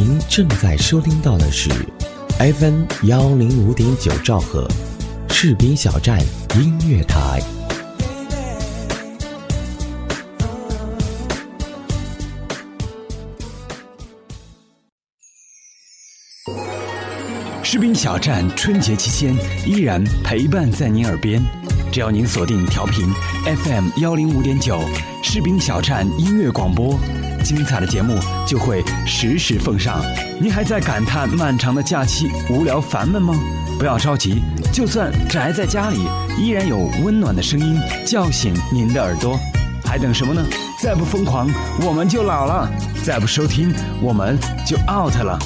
您正在收听到的是 FM 幺零五点九兆赫，士兵小站音乐台。士兵小站春节期间依然陪伴在您耳边，只要您锁定调频 FM 幺零五点九，士兵小站音乐广播。精彩的节目就会实时奉上。您还在感叹漫长的假期无聊烦闷吗？不要着急，就算宅在家里，依然有温暖的声音叫醒您的耳朵。还等什么呢？再不疯狂，我们就老了；再不收听，我们就 out 了。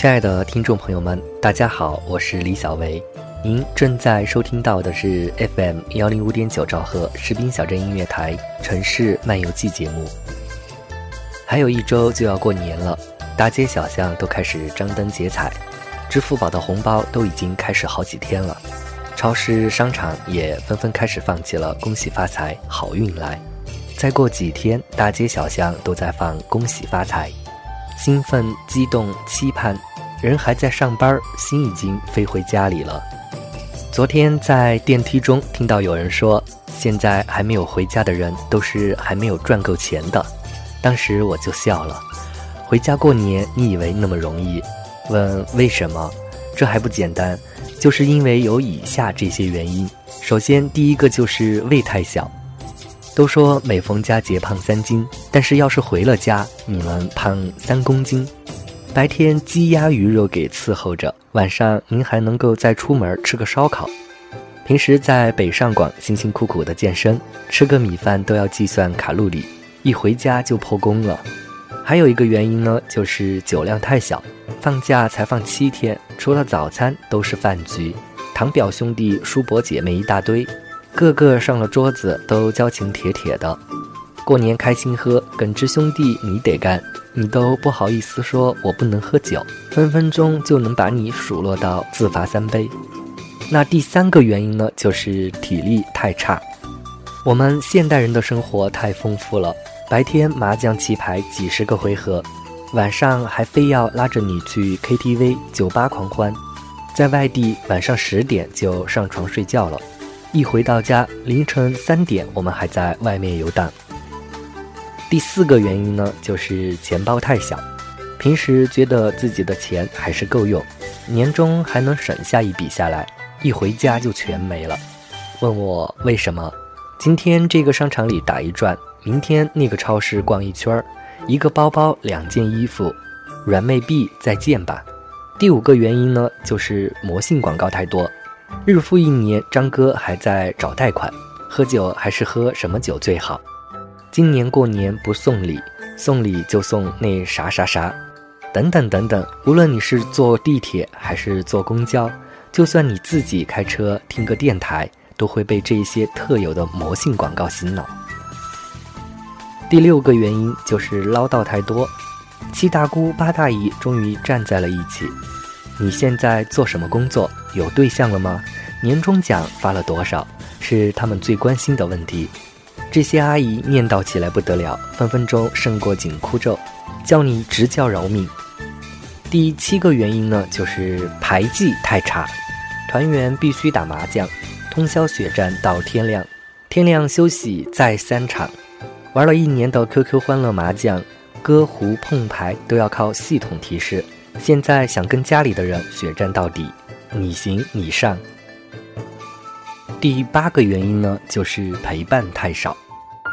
亲爱的听众朋友们，大家好，我是李小维。您正在收听到的是 FM 幺零五点九兆赫士兵小镇音乐台城市漫游记节目。还有一周就要过年了，大街小巷都开始张灯结彩，支付宝的红包都已经开始好几天了，超市商场也纷纷开始放起了“恭喜发财，好运来”。再过几天，大街小巷都在放“恭喜发财”，兴奋、激动、期盼。人还在上班，心已经飞回家里了。昨天在电梯中听到有人说，现在还没有回家的人都是还没有赚够钱的。当时我就笑了。回家过年，你以为那么容易？问为什么？这还不简单，就是因为有以下这些原因。首先，第一个就是胃太小。都说每逢佳节胖三斤，但是要是回了家，你们胖三公斤。白天鸡鸭鱼肉给伺候着，晚上您还能够再出门吃个烧烤。平时在北上广辛辛苦苦的健身，吃个米饭都要计算卡路里，一回家就破功了。还有一个原因呢，就是酒量太小，放假才放七天，除了早餐都是饭局，堂表兄弟、叔伯姐妹一大堆，个个上了桌子都交情铁铁的。过年开心喝，耿直兄弟你得干，你都不好意思说我不能喝酒，分分钟就能把你数落到自罚三杯。那第三个原因呢，就是体力太差。我们现代人的生活太丰富了，白天麻将棋牌几十个回合，晚上还非要拉着你去 KTV 酒吧狂欢，在外地晚上十点就上床睡觉了，一回到家凌晨三点，我们还在外面游荡。第四个原因呢，就是钱包太小，平时觉得自己的钱还是够用，年终还能省下一笔下来，一回家就全没了。问我为什么？今天这个商场里打一转，明天那个超市逛一圈儿，一个包包两件衣服，软妹币再见吧。第五个原因呢，就是魔性广告太多，日复一年，张哥还在找贷款，喝酒还是喝什么酒最好？今年过年不送礼，送礼就送那啥啥啥，等等等等。无论你是坐地铁还是坐公交，就算你自己开车听个电台，都会被这些特有的魔性广告洗脑。第六个原因就是唠叨太多，七大姑八大姨终于站在了一起。你现在做什么工作？有对象了吗？年终奖发了多少？是他们最关心的问题。这些阿姨念叨起来不得了，分分钟胜过紧箍咒，叫你直叫饶命。第七个原因呢，就是牌技太差，团员必须打麻将，通宵血战到天亮，天亮休息再三场，玩了一年的 QQ 欢乐麻将，歌胡碰牌都要靠系统提示。现在想跟家里的人血战到底，你行你上。第八个原因呢，就是陪伴太少，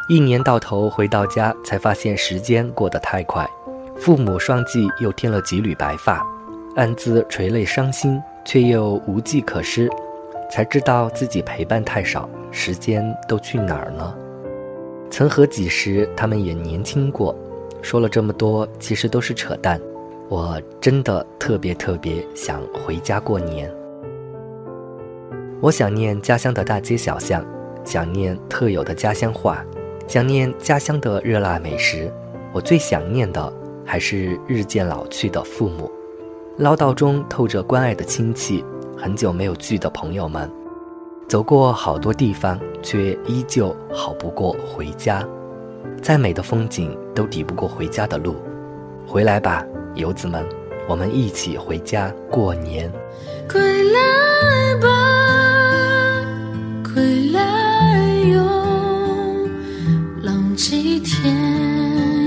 一年到头回到家才发现时间过得太快，父母双髻又添了几缕白发，暗自垂泪伤心，却又无计可施，才知道自己陪伴太少，时间都去哪儿了？曾何几时，他们也年轻过，说了这么多，其实都是扯淡。我真的特别特别想回家过年。我想念家乡的大街小巷，想念特有的家乡话，想念家乡的热辣美食。我最想念的还是日渐老去的父母，唠叨中透着关爱的亲戚，很久没有聚的朋友们。走过好多地方，却依旧好不过回家。再美的风景都抵不过回家的路。回来吧，游子们，我们一起回家过年。归来吧，天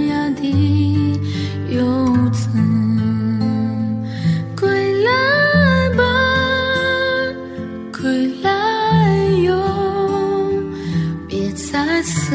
涯的游子。归来吧，归来哟，别再思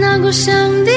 那故乡的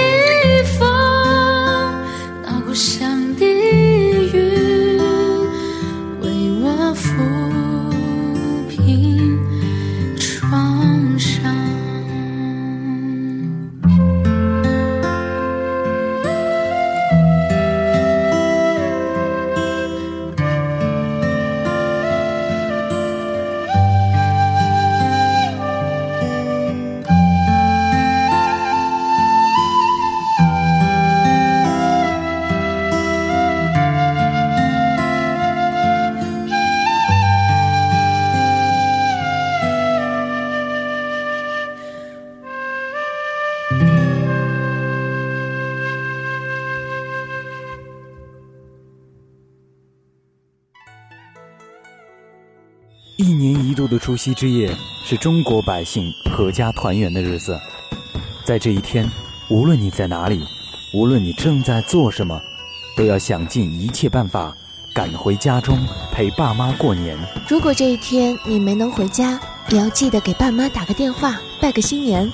除夕之夜是中国百姓阖家团圆的日子，在这一天，无论你在哪里，无论你正在做什么，都要想尽一切办法赶回家中陪爸妈过年。如果这一天你没能回家，也要记得给爸妈打个电话，拜个新年，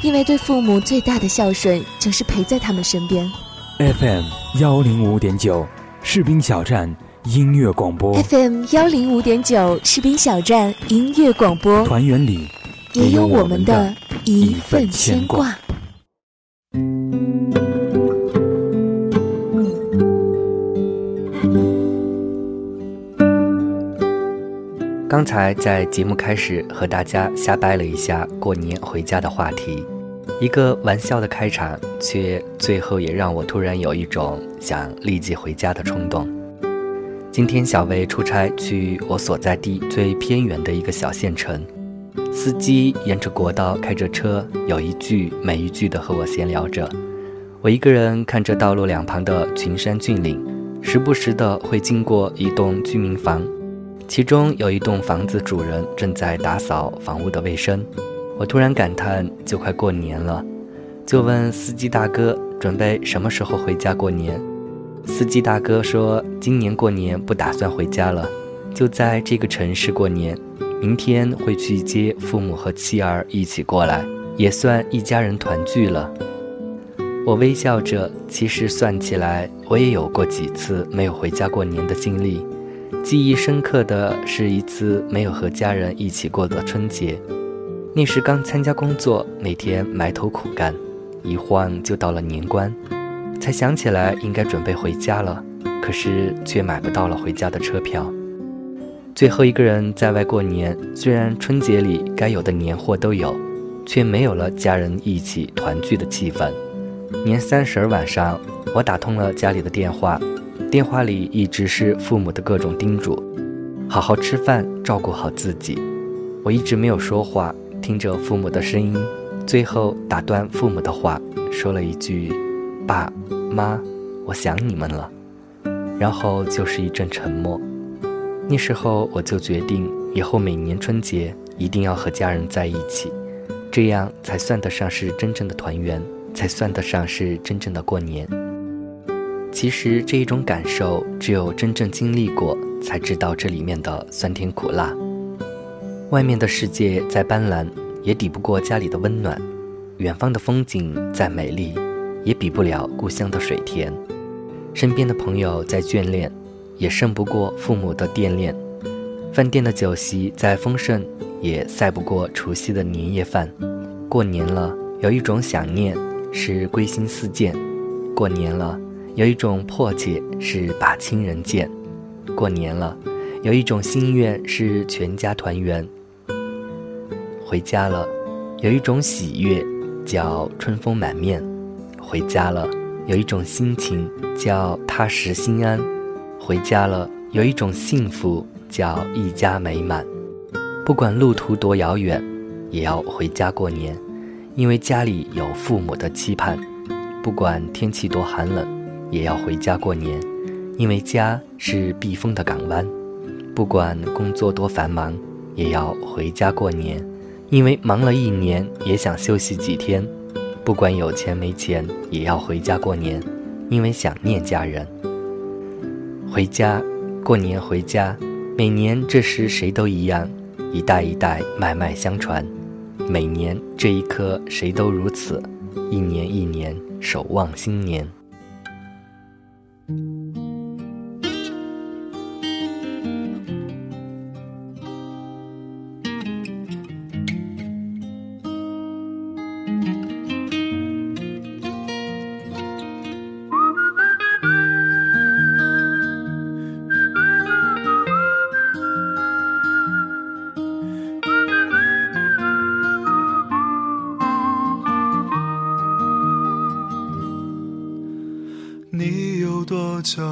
因为对父母最大的孝顺就是陪在他们身边。FM 幺零五点九，士兵小站音乐广播，FM 幺零五点九士兵小站音乐广播，团圆里也有我们的一份牵挂。刚才在节目开始和大家瞎掰了一下过年回家的话题，一个玩笑的开场，却最后也让我突然有一种想立即回家的冲动。今天小薇出差去我所在地最偏远的一个小县城，司机沿着国道开着车，有一句没一句的和我闲聊着。我一个人看着道路两旁的群山峻岭，时不时的会经过一栋居民房。其中有一栋房子，主人正在打扫房屋的卫生。我突然感叹，就快过年了，就问司机大哥准备什么时候回家过年。司机大哥说，今年过年不打算回家了，就在这个城市过年，明天会去接父母和妻儿一起过来，也算一家人团聚了。我微笑着，其实算起来，我也有过几次没有回家过年的经历。记忆深刻的是一次没有和家人一起过的春节，那时刚参加工作，每天埋头苦干，一晃就到了年关。才想起来应该准备回家了，可是却买不到了回家的车票。最后一个人在外过年，虽然春节里该有的年货都有，却没有了家人一起团聚的气氛。年三十晚上，我打通了家里的电话，电话里一直是父母的各种叮嘱：好好吃饭，照顾好自己。我一直没有说话，听着父母的声音，最后打断父母的话，说了一句。爸妈，我想你们了。然后就是一阵沉默。那时候我就决定，以后每年春节一定要和家人在一起，这样才算得上是真正的团圆，才算得上是真正的过年。其实这一种感受，只有真正经历过，才知道这里面的酸甜苦辣。外面的世界再斑斓，也抵不过家里的温暖；远方的风景再美丽。也比不了故乡的水田，身边的朋友再眷恋，也胜不过父母的惦念；饭店的酒席再丰盛，也赛不过除夕的年夜饭。过年了，有一种想念是归心似箭；过年了，有一种迫切是把亲人见；过年了，有一种心愿是全家团圆。回家了，有一种喜悦叫春风满面。回家了，有一种心情叫踏实心安；回家了，有一种幸福叫一家美满。不管路途多遥远，也要回家过年，因为家里有父母的期盼；不管天气多寒冷，也要回家过年，因为家是避风的港湾；不管工作多繁忙，也要回家过年，因为忙了一年，也想休息几天。不管有钱没钱，也要回家过年，因为想念家人。回家，过年回家，每年这时谁都一样，一代一代脉脉相传。每年这一刻谁都如此，一年一年守望新年。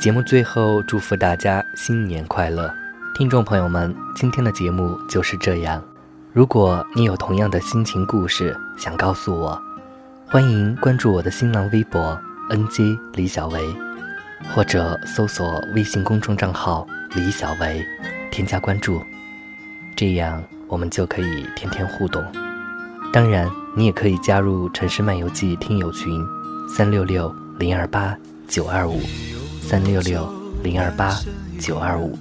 节目最后，祝福大家新年快乐！听众朋友们，今天的节目就是这样。如果你有同样的心情故事想告诉我，欢迎关注我的新浪微博 “nj 李小维”，或者搜索微信公众账号李小维，添加关注，这样我们就可以天天互动。当然，你也可以加入《城市漫游记》听友群，三六六零二八九二五，三六六零二八九二五。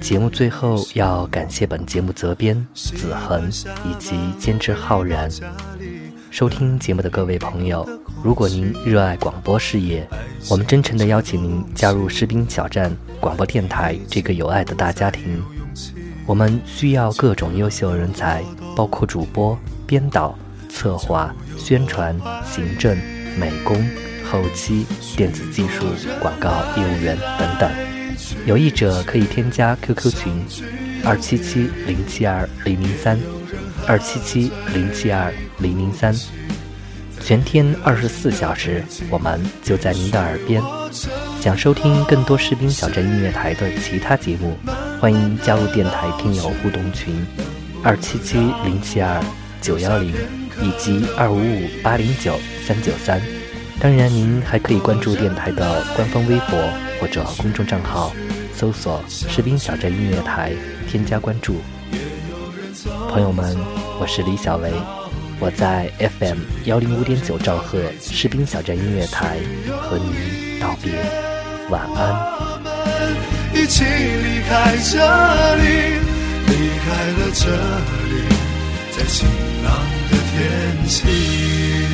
节目最后要感谢本节目责编子恒以及监制浩然。收听节目的各位朋友，如果您热爱广播事业，我们真诚地邀请您加入士兵小站广播电台这个有爱的大家庭。我们需要各种优秀人才，包括主播、编导、策划、宣传、行政、美工、后期、电子技术、广告业务员等等。有意者可以添加 QQ 群：二七七零七二零零三。二七七零七二零零三，全天二十四小时，我们就在您的耳边。想收听更多士兵小镇音乐台的其他节目，欢迎加入电台听友互动群：二七七零七二九幺零以及二五五八零九三九三。当然，您还可以关注电台的官方微博或者公众账号，搜索“士兵小镇音乐台”，添加关注。朋友们，我是李小维，我在 FM 幺零五点九兆赫士兵小镇音乐台和您道别，晚安。一起离开这里，离开了这里，在晴朗的天气。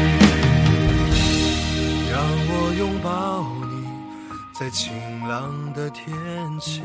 在晴朗的天气。